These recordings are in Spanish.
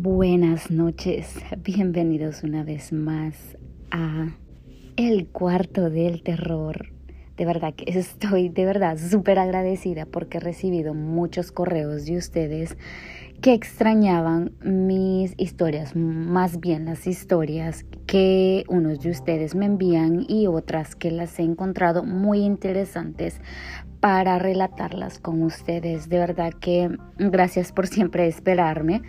Buenas noches, bienvenidos una vez más a El cuarto del terror. De verdad que estoy de verdad súper agradecida porque he recibido muchos correos de ustedes que extrañaban mis historias, más bien las historias que unos de ustedes me envían y otras que las he encontrado muy interesantes para relatarlas con ustedes. De verdad que gracias por siempre esperarme.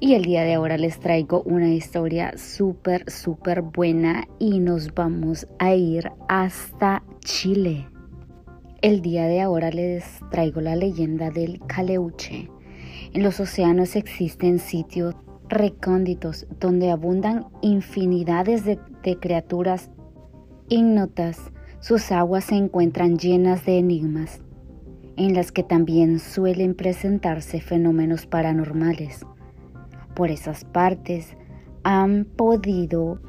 Y el día de ahora les traigo una historia súper, súper buena y nos vamos a ir hasta Chile. El día de ahora les traigo la leyenda del Caleuche en los océanos existen sitios recónditos donde abundan infinidades de, criaturas ignotas. Sus aguas se encuentran llenas de enigmas, en las que también suelen presentarse fenómenos paranormales. Por esas partes han podido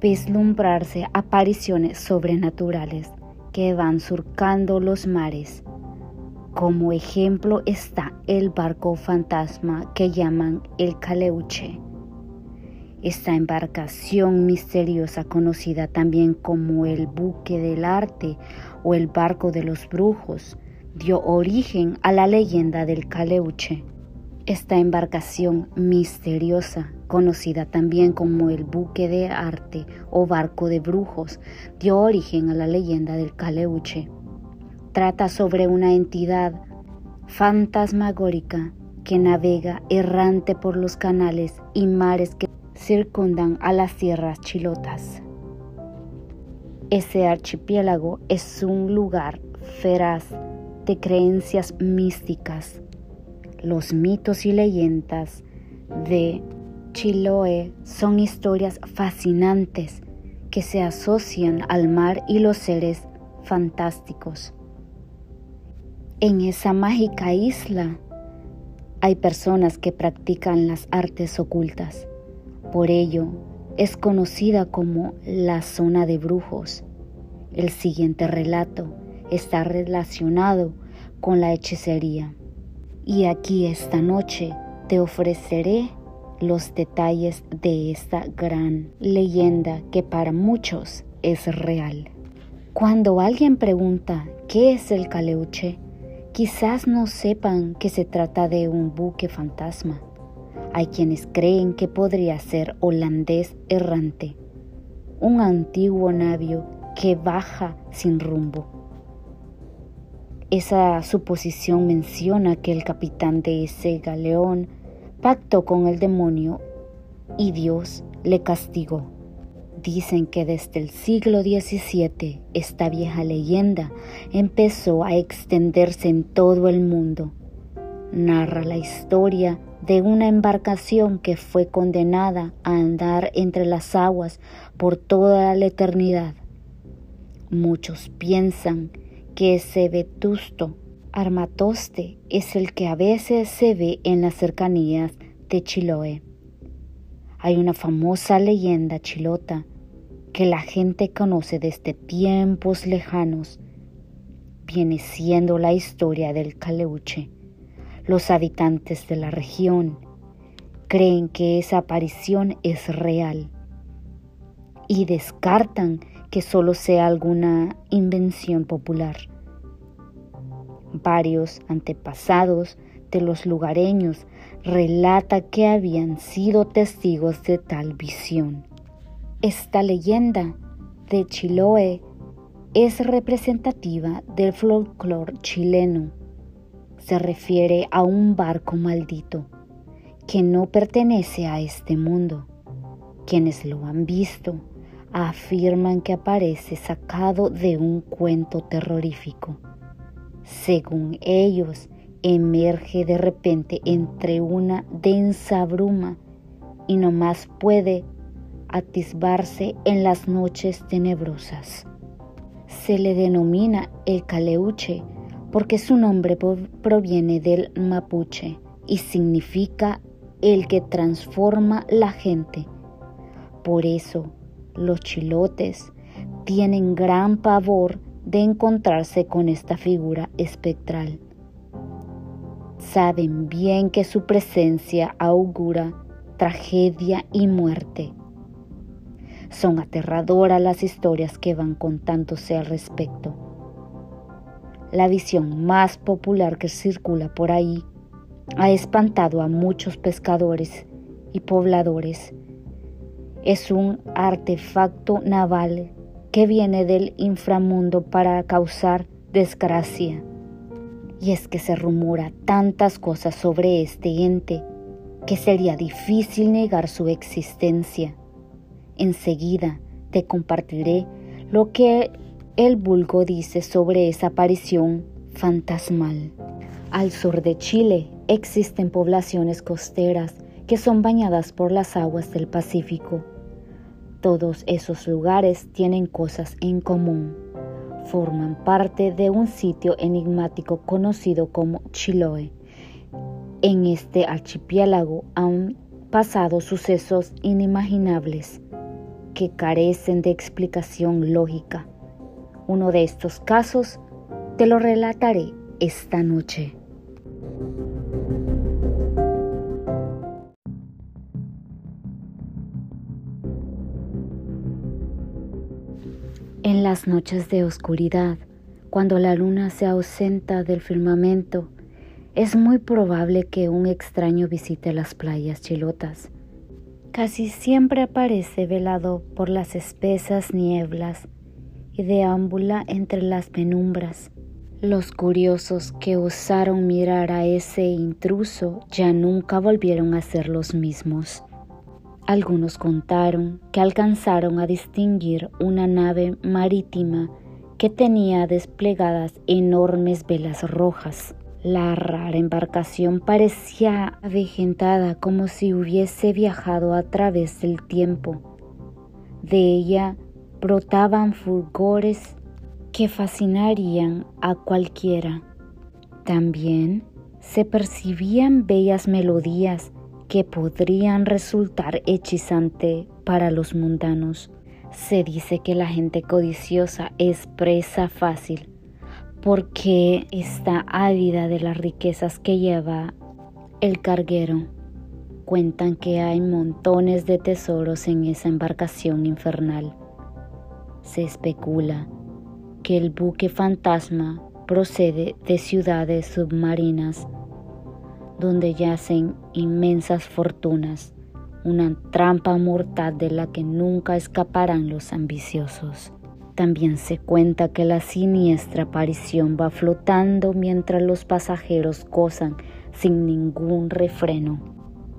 vislumbrarse apariciones sobrenaturales que van surcando los mares como ejemplo está el barco fantasma que llaman el Caleuche. Esta embarcación misteriosa conocida también como el buque del arte o el barco de los brujos dio origen a la leyenda del Caleuche. Esta embarcación misteriosa, conocida también como el buque de arte o barco de brujos, dio origen a la leyenda del Caleuche trata sobre una entidad fantasmagórica que navega errante por los canales y mares que circundan a las tierras chilotas. Ese archipiélago es un lugar feraz de creencias místicas. Los mitos y leyendas de Chiloé son historias fascinantes que se asocian al mar y los seres fantásticos. En esa mágica isla hay personas que practican las artes ocultas. Por ello, es conocida como la zona de brujos. El siguiente relato está relacionado con la hechicería. Y aquí esta noche te ofreceré los detalles de esta gran leyenda que para muchos es real. Cuando alguien pregunta qué es el caleuche, Quizás no sepan que se trata de un buque fantasma. Hay quienes creen que podría ser holandés errante, un antiguo navío que baja sin rumbo. Esa suposición menciona que el capitán de ese galeón pactó con el demonio y Dios le castigó. Dicen que desde el siglo XVII esta vieja leyenda empezó a extenderse en todo el mundo. Narra la historia de una embarcación que fue condenada a andar entre las aguas por toda la eternidad. Muchos piensan que ese vetusto armatoste es el que a veces se ve en las cercanías de Chiloé. Hay una famosa leyenda chilota que la gente conoce desde tiempos lejanos viene siendo la historia del Caleuche. Los habitantes de la región creen que esa aparición es real y descartan que solo sea alguna invención popular. Varios antepasados de los lugareños relata que habían sido testigos de tal visión. Esta leyenda de Chiloé es representativa del folclore chileno. Se refiere a un barco maldito que no pertenece a este mundo. Quienes lo han visto afirman que aparece sacado de un cuento terrorífico. Según ellos, emerge de repente entre una densa bruma y no más puede atisbarse en las noches tenebrosas. Se le denomina el caleuche porque su nombre proviene del mapuche y significa el que transforma la gente. Por eso, los chilotes tienen gran pavor de encontrarse con esta figura espectral. Saben bien que su presencia augura tragedia y muerte. Son aterradoras las historias que van contándose al respecto. La visión más popular que circula por ahí ha espantado a muchos pescadores y pobladores. Es un artefacto naval que viene del inframundo para causar desgracia. Y es que se rumora tantas cosas sobre este ente que sería difícil negar su existencia. Enseguida te compartiré lo que el vulgo dice sobre esa aparición fantasmal. Al sur de Chile existen poblaciones costeras que son bañadas por las aguas del Pacífico. Todos esos lugares tienen cosas en común. Forman parte de un sitio enigmático conocido como Chiloé. En este archipiélago han pasado sucesos inimaginables que carecen de explicación lógica. Uno de estos casos te lo relataré esta noche. En las noches de oscuridad, cuando la luna se ausenta del firmamento, es muy probable que un extraño visite las playas chilotas. Casi siempre aparece velado por las espesas nieblas y deambula entre las penumbras. Los curiosos que osaron mirar a ese intruso ya nunca volvieron a ser los mismos. Algunos contaron que alcanzaron a distinguir una nave marítima que tenía desplegadas enormes velas rojas. La rara embarcación parecía avejentada como si hubiese viajado a través del tiempo. De ella brotaban fulgores que fascinarían a cualquiera. También se percibían bellas melodías que podrían resultar hechizante para los mundanos. Se dice que la gente codiciosa es presa fácil porque está ávida de las riquezas que lleva el carguero. Cuentan que hay montones de tesoros en esa embarcación infernal. Se especula que el buque fantasma procede de ciudades submarinas donde yacen inmensas fortunas, una trampa mortal de la que nunca escaparán los ambiciosos. También se cuenta que la siniestra aparición va flotando mientras los pasajeros gozan sin ningún refreno.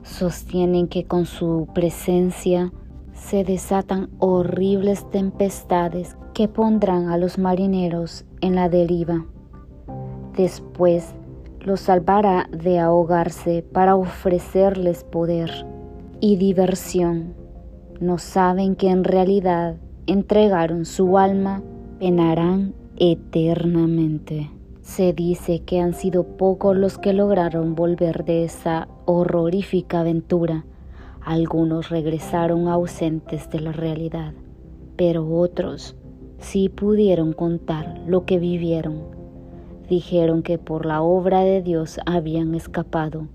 Sostienen que con su presencia se desatan horribles tempestades que pondrán a los marineros en la deriva. Después los salvará de ahogarse para ofrecerles poder y diversión. No saben que en realidad entregaron su alma, penarán eternamente. Se dice que han sido pocos los que lograron volver de esa horrorífica aventura. Algunos regresaron ausentes de la realidad, pero otros sí pudieron contar lo que vivieron dijeron que por la obra de Dios habían escapado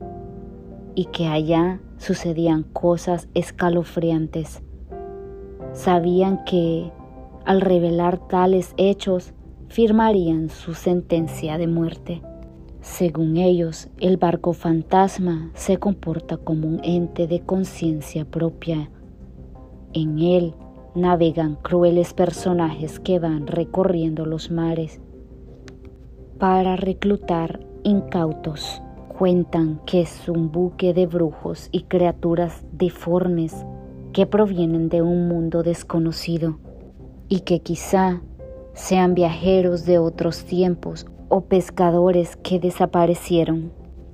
y que allá sucedían cosas escalofriantes. Sabían que al revelar tales hechos firmarían su sentencia de muerte. Según ellos, el barco fantasma se comporta como un ente de conciencia propia. En él navegan crueles personajes que van recorriendo los mares para reclutar incautos. Cuentan que es un buque de brujos y criaturas deformes que provienen de un mundo desconocido y que quizá sean viajeros de otros tiempos o pescadores que desaparecieron.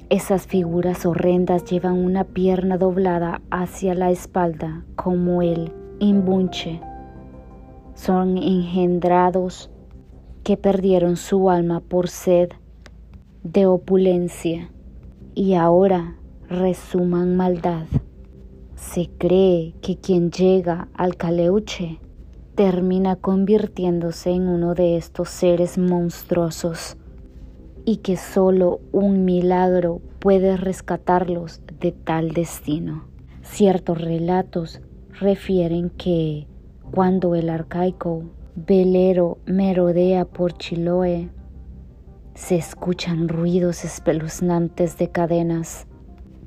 Esas figuras horrendas llevan una pierna doblada hacia la espalda como el imbunche. Son engendrados que perdieron su alma por sed de opulencia y ahora resuman maldad. Se cree que quien llega al caleuche termina convirtiéndose en uno de estos seres monstruosos y que solo un milagro puede rescatarlos de tal destino. Ciertos relatos refieren que cuando el arcaico velero merodea por Chiloé, se escuchan ruidos espeluznantes de cadenas.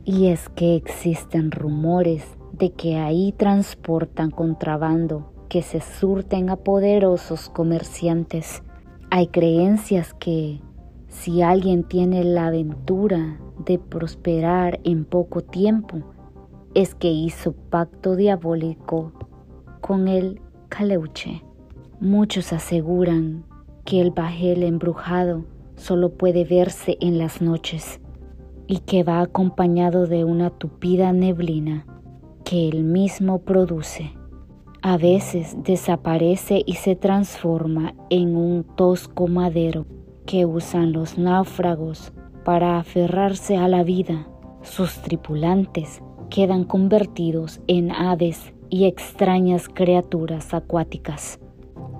Y es que existen rumores de que ahí transportan contrabando que se surten a poderosos comerciantes. Hay creencias que si alguien tiene la aventura de prosperar en poco tiempo, es que hizo pacto diabólico con el caleuche. Muchos aseguran que el bajel embrujado solo puede verse en las noches y que va acompañado de una tupida neblina que él mismo produce. A veces desaparece y se transforma en un tosco madero que usan los náufragos para aferrarse a la vida. Sus tripulantes quedan convertidos en aves y extrañas criaturas acuáticas.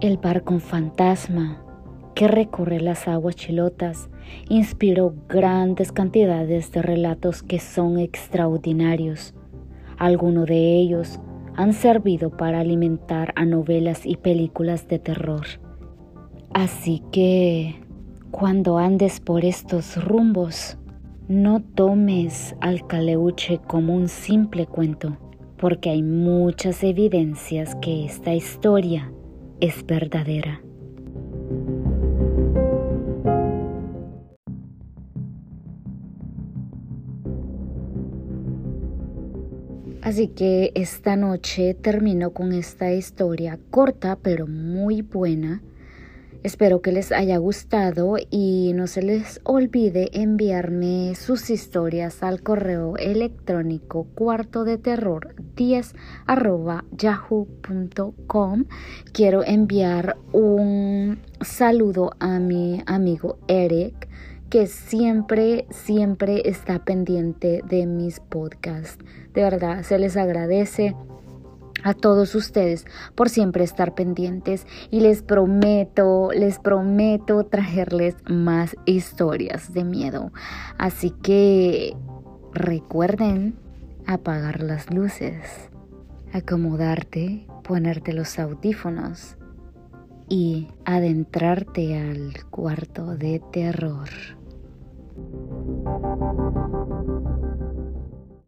El barco fantasma que recorre las aguas chilotas inspiró grandes cantidades de relatos que son extraordinarios. Algunos de ellos han servido para alimentar a novelas y películas de terror. Así que, cuando andes por estos rumbos, no tomes al caleuche como un simple cuento, porque hay muchas evidencias que esta historia es verdadera. Así que esta noche termino con esta historia corta pero muy buena Espero que les haya gustado y no se les olvide enviarme sus historias al correo electrónico cuarto de terror 10 arroba yahoo.com. Quiero enviar un saludo a mi amigo Eric que siempre, siempre está pendiente de mis podcasts. De verdad, se les agradece a todos ustedes por siempre estar pendientes y les prometo, les prometo traerles más historias de miedo. Así que recuerden apagar las luces, acomodarte, ponerte los audífonos y adentrarte al cuarto de terror. Thank you.